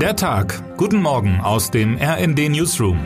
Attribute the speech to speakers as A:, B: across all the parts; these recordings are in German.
A: Der Tag. Guten Morgen aus dem RND Newsroom.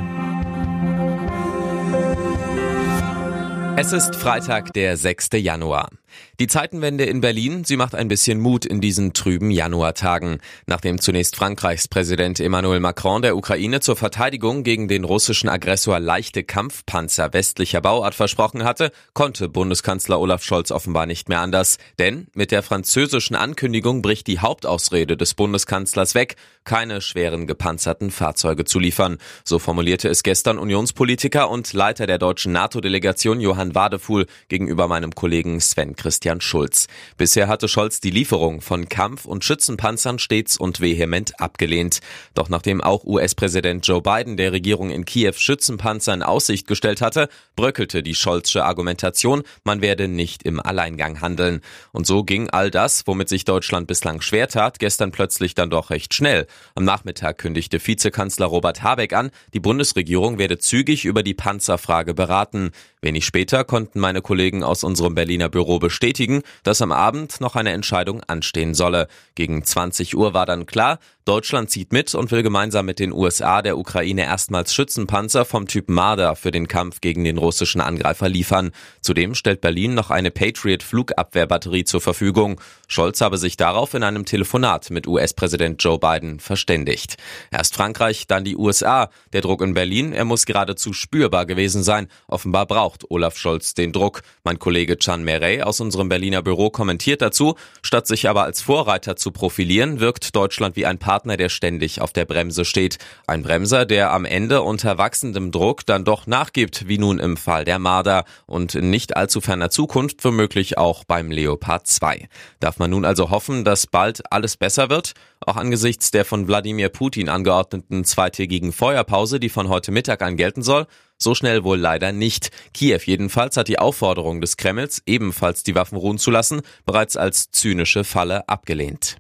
B: Es ist Freitag, der 6. Januar. Die Zeitenwende in Berlin, sie macht ein bisschen Mut in diesen trüben Januartagen. Nachdem zunächst Frankreichs Präsident Emmanuel Macron der Ukraine zur Verteidigung gegen den russischen Aggressor leichte Kampfpanzer westlicher Bauart versprochen hatte, konnte Bundeskanzler Olaf Scholz offenbar nicht mehr anders. Denn mit der französischen Ankündigung bricht die Hauptausrede des Bundeskanzlers weg, keine schweren gepanzerten Fahrzeuge zu liefern. So formulierte es gestern Unionspolitiker und Leiter der deutschen NATO-Delegation Johann Wadefuhl gegenüber meinem Kollegen Sven Christian Schulz. Bisher hatte Scholz die Lieferung von Kampf- und Schützenpanzern stets und vehement abgelehnt. Doch nachdem auch US-Präsident Joe Biden der Regierung in Kiew Schützenpanzer in Aussicht gestellt hatte, bröckelte die Scholzsche Argumentation, man werde nicht im Alleingang handeln. Und so ging all das, womit sich Deutschland bislang schwer tat, gestern plötzlich dann doch recht schnell. Am Nachmittag kündigte Vizekanzler Robert Habeck an, die Bundesregierung werde zügig über die Panzerfrage beraten. Wenig später konnten meine Kollegen aus unserem Berliner Büro bestätigen, dass am Abend noch eine Entscheidung anstehen solle. Gegen 20 Uhr war dann klar, Deutschland zieht mit und will gemeinsam mit den USA der Ukraine erstmals Schützenpanzer vom Typ Marder für den Kampf gegen den russischen Angreifer liefern. Zudem stellt Berlin noch eine Patriot Flugabwehrbatterie zur Verfügung. Scholz habe sich darauf in einem Telefonat mit US-Präsident Joe Biden verständigt. Erst Frankreich, dann die USA. Der Druck in Berlin, er muss geradezu spürbar gewesen sein. Offenbar braucht Olaf Scholz den Druck. Mein Kollege Chan Merey aus unserem Berliner Büro kommentiert dazu, statt sich aber als Vorreiter zu profilieren, wirkt Deutschland wie ein Partner, der ständig auf der Bremse steht. Ein Bremser, der am Ende unter wachsendem Druck dann doch nachgibt, wie nun im Fall der Marder und in nicht allzu ferner Zukunft womöglich auch beim Leopard 2. Darf man nun also hoffen, dass bald alles besser wird? Auch angesichts der von Wladimir Putin angeordneten zweitägigen Feuerpause, die von heute Mittag an gelten soll? So schnell wohl leider nicht. Kiew jedenfalls hat die Aufforderung des Kremls, ebenfalls die Waffen ruhen zu lassen, bereits als zynische Falle abgelehnt.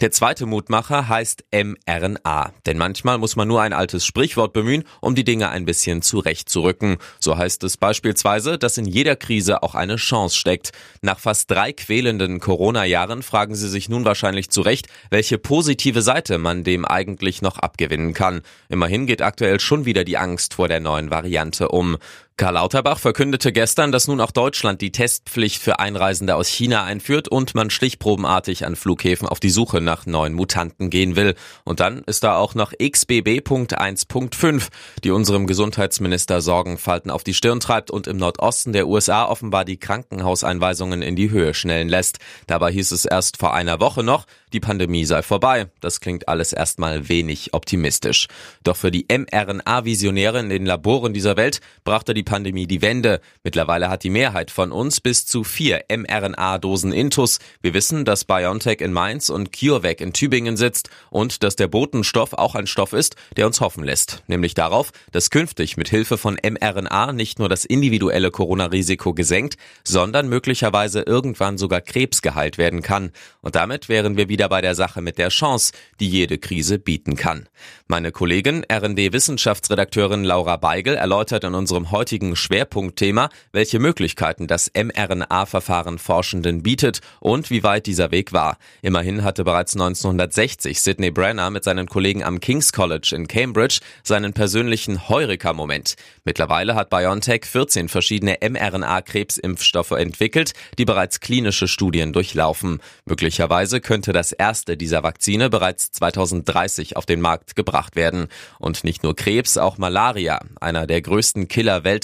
B: Der zweite Mutmacher heißt mRNA, denn manchmal muss man nur ein altes Sprichwort bemühen, um die Dinge ein bisschen zurechtzurücken. So heißt es beispielsweise, dass in jeder Krise auch eine Chance steckt. Nach fast drei quälenden Corona-Jahren fragen Sie sich nun wahrscheinlich zurecht, welche positive Seite man dem eigentlich noch abgewinnen kann. Immerhin geht aktuell schon wieder die Angst vor der neuen Variante um. Karl Lauterbach verkündete gestern, dass nun auch Deutschland die Testpflicht für Einreisende aus China einführt und man stichprobenartig an Flughäfen auf die Suche nach neuen Mutanten gehen will. Und dann ist da auch noch XBB.1.5, die unserem Gesundheitsminister Sorgenfalten auf die Stirn treibt und im Nordosten der USA offenbar die Krankenhauseinweisungen in die Höhe schnellen lässt. Dabei hieß es erst vor einer Woche noch, die Pandemie sei vorbei. Das klingt alles erstmal wenig optimistisch. Doch für die mRNA-Visionäre in den Laboren dieser Welt brachte die Pandemie die Wende. Mittlerweile hat die Mehrheit von uns bis zu vier mRNA-Dosen Intus. Wir wissen, dass BioNTech in Mainz und CureVac in Tübingen sitzt und dass der Botenstoff auch ein Stoff ist, der uns hoffen lässt. Nämlich darauf, dass künftig mit Hilfe von mRNA nicht nur das individuelle Corona-Risiko gesenkt, sondern möglicherweise irgendwann sogar Krebs geheilt werden kann. Und damit wären wir wieder bei der Sache mit der Chance, die jede Krise bieten kann. Meine Kollegin, RD-Wissenschaftsredakteurin Laura Beigel, erläutert in unserem heutigen Schwerpunktthema, welche Möglichkeiten das mRNA-Verfahren Forschenden bietet und wie weit dieser Weg war. Immerhin hatte bereits 1960 Sidney Brenner mit seinen Kollegen am King's College in Cambridge seinen persönlichen Heureka-Moment. Mittlerweile hat BioNTech 14 verschiedene mRNA-Krebsimpfstoffe entwickelt, die bereits klinische Studien durchlaufen. Möglicherweise könnte das erste dieser Vakzine bereits 2030 auf den Markt gebracht werden. Und nicht nur Krebs, auch Malaria, einer der größten Killer weltweit,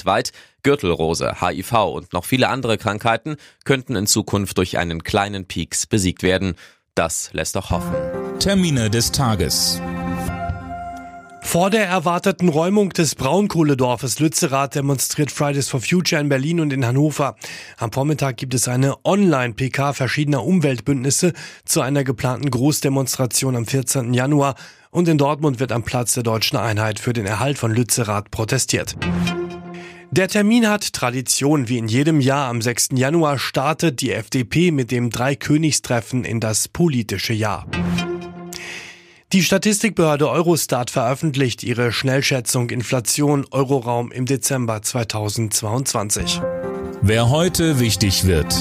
B: Gürtelrose, HIV und noch viele andere Krankheiten könnten in Zukunft durch einen kleinen Peaks besiegt werden. Das lässt doch hoffen.
A: Termine des Tages.
C: Vor der erwarteten Räumung des Braunkohledorfes Lützerath demonstriert Fridays for Future in Berlin und in Hannover. Am Vormittag gibt es eine Online-PK verschiedener Umweltbündnisse zu einer geplanten Großdemonstration am 14. Januar und in Dortmund wird am Platz der Deutschen Einheit für den Erhalt von Lützerath protestiert. Der Termin hat Tradition. Wie in jedem Jahr am 6. Januar startet die FDP mit dem Dreikönigstreffen in das politische Jahr. Die Statistikbehörde Eurostat veröffentlicht ihre Schnellschätzung Inflation Euroraum im Dezember 2022.
A: Wer heute wichtig wird.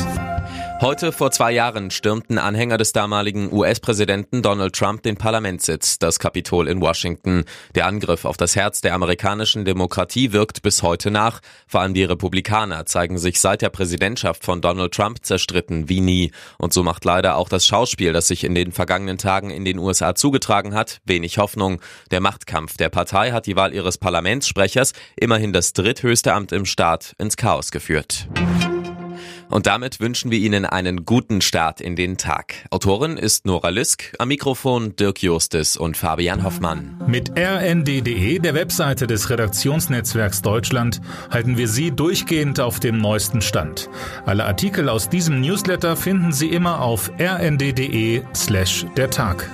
B: Heute vor zwei Jahren stürmten Anhänger des damaligen US-Präsidenten Donald Trump den Parlamentssitz, das Kapitol in Washington. Der Angriff auf das Herz der amerikanischen Demokratie wirkt bis heute nach. Vor allem die Republikaner zeigen sich seit der Präsidentschaft von Donald Trump zerstritten wie nie. Und so macht leider auch das Schauspiel, das sich in den vergangenen Tagen in den USA zugetragen hat, wenig Hoffnung. Der Machtkampf der Partei hat die Wahl ihres Parlamentssprechers, immerhin das dritthöchste Amt im Staat, ins Chaos geführt. Und damit wünschen wir Ihnen einen guten Start in den Tag. Autorin ist Nora Lisk, am Mikrofon Dirk Justis und Fabian Hoffmann.
A: Mit rnd.de, der Webseite des Redaktionsnetzwerks Deutschland, halten wir Sie durchgehend auf dem neuesten Stand. Alle Artikel aus diesem Newsletter finden Sie immer auf rnd.de slash der Tag.